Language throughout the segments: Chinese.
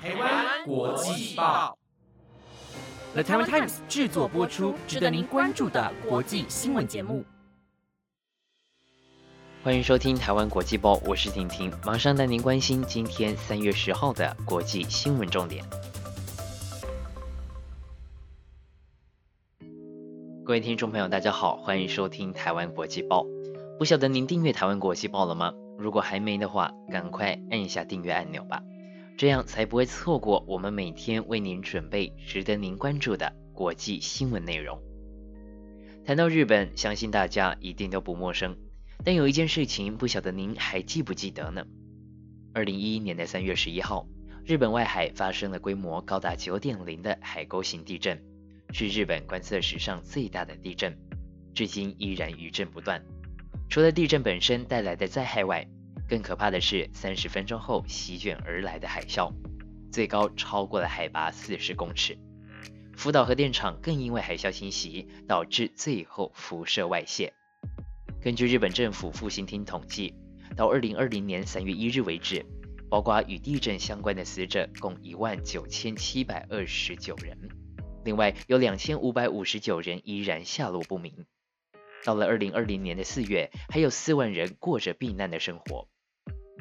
台湾国际报，The Taiwan Times 制作播出，值得您关注的国际新闻节目。欢迎收听台湾国际报，我是婷婷，马上带您关心今天三月十号的国际新闻重点。各位听众朋友，大家好，欢迎收听台湾国际报。不晓得您订阅台湾国际报了吗？如果还没的话，赶快按一下订阅按钮吧，这样才不会错过我们每天为您准备值得您关注的国际新闻内容。谈到日本，相信大家一定都不陌生。但有一件事情，不晓得您还记不记得呢？二零一一年的三月十一号，日本外海发生了规模高达九点零的海沟型地震，是日本观测史上最大的地震，至今依然余震不断。除了地震本身带来的灾害外，更可怕的是三十分钟后席卷而来的海啸，最高超过了海拔四十公尺。福岛核电厂更因为海啸侵袭，导致最后辐射外泄。根据日本政府复兴厅统计，到二零二零年三月一日为止，包括与地震相关的死者共一万九千七百二十九人，另外有两千五百五十九人依然下落不明。到了二零二零年的四月，还有四万人过着避难的生活。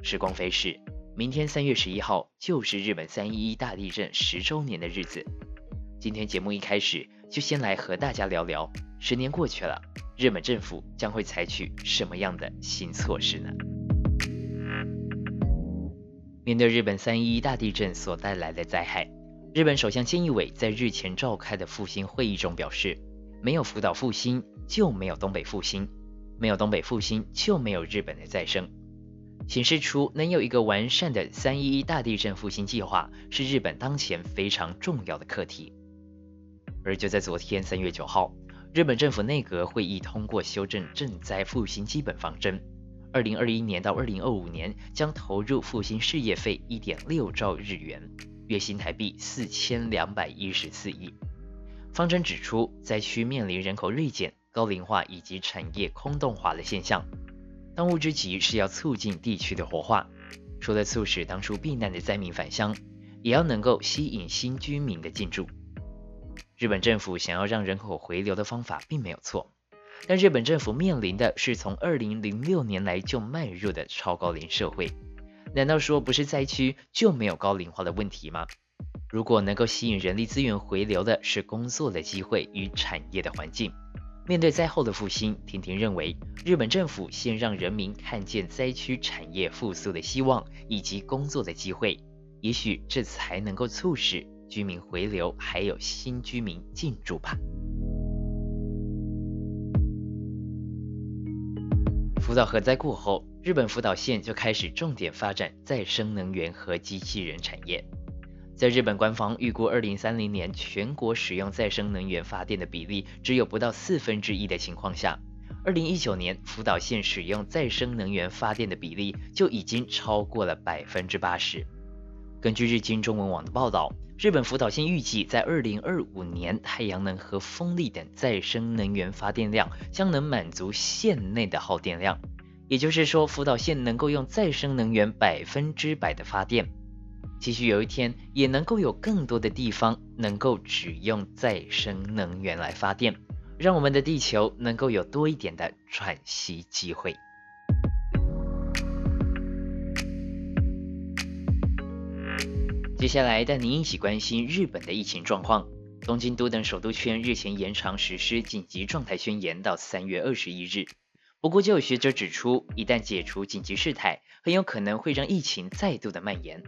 时光飞逝，明天三月十一号就是日本三一一大地震十周年的日子。今天节目一开始就先来和大家聊聊，十年过去了。日本政府将会采取什么样的新措施呢？面对日本三一一大地震所带来的灾害，日本首相菅义伟在日前召开的复兴会议中表示：“没有福岛复兴，就没有东北复兴；没有东北复兴，就没有日本的再生。”显示出能有一个完善的三一一大地震复兴计划，是日本当前非常重要的课题。而就在昨天三月九号。日本政府内阁会议通过修正赈灾复兴基本方针，二零二一年到二零二五年将投入复兴事业费一点六兆日元，约新台币四千两百一十四亿。方针指出，灾区面临人口锐减、高龄化以及产业空洞化的现象，当务之急是要促进地区的活化，除了促使当初避难的灾民返乡，也要能够吸引新居民的进驻。日本政府想要让人口回流的方法并没有错，但日本政府面临的是从二零零六年来就迈入的超高龄社会。难道说不是灾区就没有高龄化的问题吗？如果能够吸引人力资源回流的是工作的机会与产业的环境，面对灾后的复兴，婷婷认为日本政府先让人民看见灾区产业复苏的希望以及工作的机会，也许这才能够促使。居民回流，还有新居民进驻吧。福岛核灾过后，日本福岛县就开始重点发展再生能源和机器人产业。在日本官方预估，二零三零年全国使用再生能源发电的比例只有不到四分之一的情况下，二零一九年福岛县使用再生能源发电的比例就已经超过了百分之八十。根据日经中文网的报道。日本福岛县预计，在二零二五年，太阳能和风力等再生能源发电量将能满足县内的耗电量。也就是说，福岛县能够用再生能源百分之百的发电。期许有一天，也能够有更多的地方能够只用再生能源来发电，让我们的地球能够有多一点的喘息机会。接下来带您一起关心日本的疫情状况。东京都等首都圈日前延长实施紧急状态宣言到三月二十一日。不过，就有学者指出，一旦解除紧急事态，很有可能会让疫情再度的蔓延。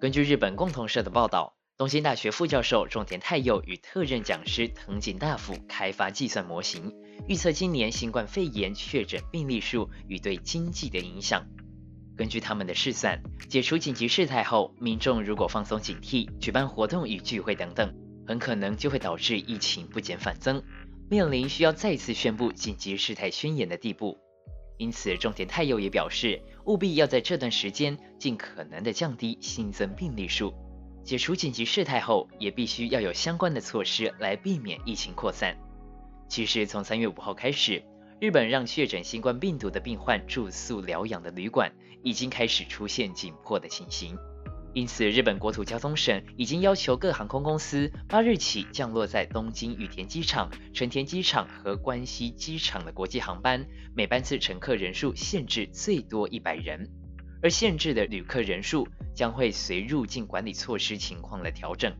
根据日本共同社的报道，东京大学副教授种田太佑与特任讲师藤井大辅开发计算模型，预测今年新冠肺炎确诊病例数与对经济的影响。根据他们的试算，解除紧急事态后，民众如果放松警惕，举办活动与聚会等等，很可能就会导致疫情不减反增，面临需要再次宣布紧急事态宣言的地步。因此，重点太佑也表示，务必要在这段时间尽可能的降低新增病例数。解除紧急事态后，也必须要有相关的措施来避免疫情扩散。其实，从三月五号开始。日本让确诊新冠病毒的病患住宿疗养的旅馆已经开始出现紧迫的情形。因此，日本国土交通省已经要求各航空公司八日起降落在东京羽田机场、成田机场和关西机场的国际航班，每班次乘客人数限制最多一百人，而限制的旅客人数将会随入境管理措施情况来调整。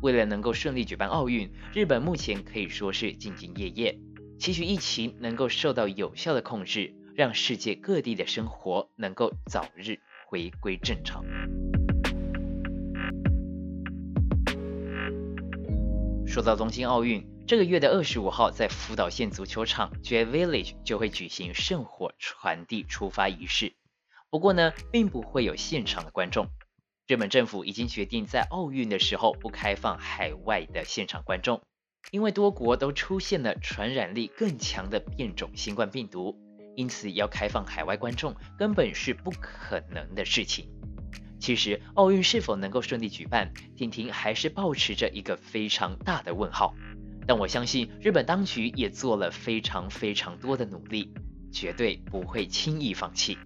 为了能够顺利举办奥运，日本目前可以说是兢兢业业，期许疫情能够受到有效的控制，让世界各地的生活能够早日回归正常。说到东京奥运，这个月的二十五号，在福岛县足球场 J Village 就会举行圣火传递出发仪式。不过呢，并不会有现场的观众。日本政府已经决定在奥运的时候不开放海外的现场观众，因为多国都出现了传染力更强的变种新冠病毒，因此要开放海外观众根本是不可能的事情。其实奥运是否能够顺利举办，婷婷还是保持着一个非常大的问号。但我相信日本当局也做了非常非常多的努力，绝对不会轻易放弃。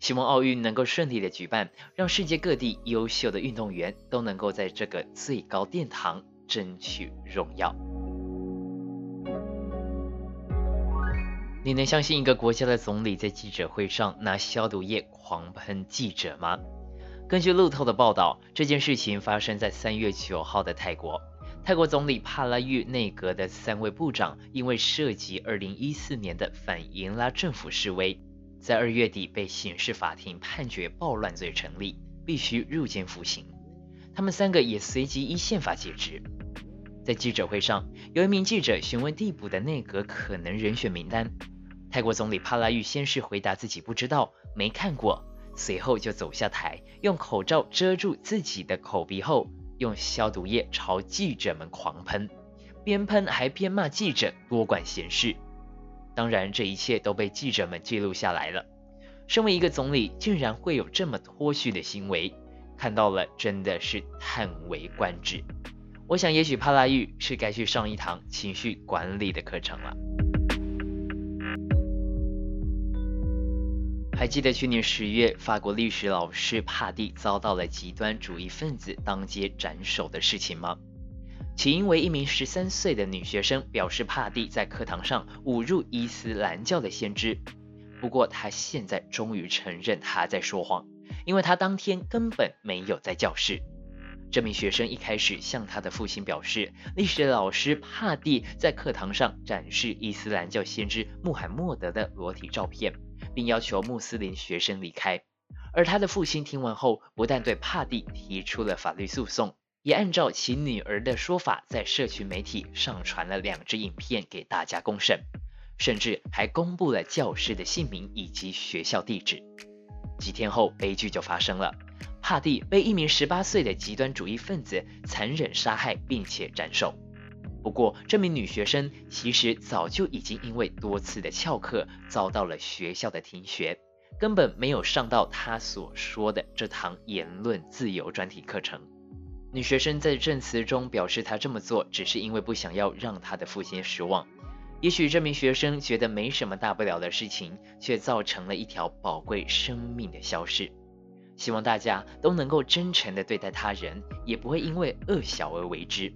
希望奥运能够顺利的举办，让世界各地优秀的运动员都能够在这个最高殿堂争取荣耀。你能相信一个国家的总理在记者会上拿消毒液狂喷记者吗？根据路透的报道，这件事情发生在三月九号的泰国。泰国总理帕拉育内阁的三位部长因为涉及二零一四年的反银拉政府示威，在二月底被刑事法庭判决暴乱罪成立，必须入监服刑。他们三个也随即依宪法解职。在记者会上，有一名记者询问递补的内阁可能人选名单，泰国总理帕拉育先是回答自己不知道，没看过。随后就走下台，用口罩遮住自己的口鼻后，用消毒液朝记者们狂喷，边喷还边骂记者多管闲事。当然，这一切都被记者们记录下来了。身为一个总理，竟然会有这么脱序的行为，看到了真的是叹为观止。我想，也许帕拉玉是该去上一堂情绪管理的课程了。还记得去年十月，法国历史老师帕蒂遭到了极端主义分子当街斩首的事情吗？起因为一名十三岁的女学生表示帕蒂在课堂上侮辱伊斯兰教的先知。不过他现在终于承认他在说谎，因为他当天根本没有在教室。这名学生一开始向他的父亲表示，历史老师帕蒂在课堂上展示伊斯兰教先知穆罕默德的裸体照片。并要求穆斯林学生离开，而他的父亲听完后，不但对帕蒂提出了法律诉讼，也按照其女儿的说法，在社群媒体上传了两支影片给大家公审，甚至还公布了教师的姓名以及学校地址。几天后，悲剧就发生了，帕蒂被一名十八岁的极端主义分子残忍杀害，并且斩首。不过，这名女学生其实早就已经因为多次的翘课遭到了学校的停学，根本没有上到她所说的这堂言论自由专题课程。女学生在证词中表示，她这么做只是因为不想要让她的父亲失望。也许这名学生觉得没什么大不了的事情，却造成了一条宝贵生命的消逝。希望大家都能够真诚地对待他人，也不会因为恶小而为之。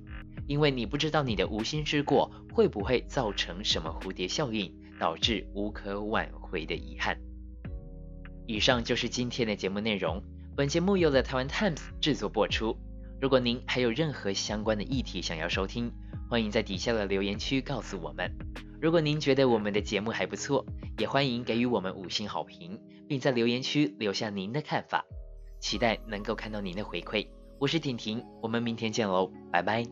因为你不知道你的无心之过会不会造成什么蝴蝶效应，导致无可挽回的遗憾。以上就是今天的节目内容。本节目由了台湾 Times 制作播出。如果您还有任何相关的议题想要收听，欢迎在底下的留言区告诉我们。如果您觉得我们的节目还不错，也欢迎给予我们五星好评，并在留言区留下您的看法。期待能够看到您的回馈。我是婷婷，我们明天见喽，拜拜。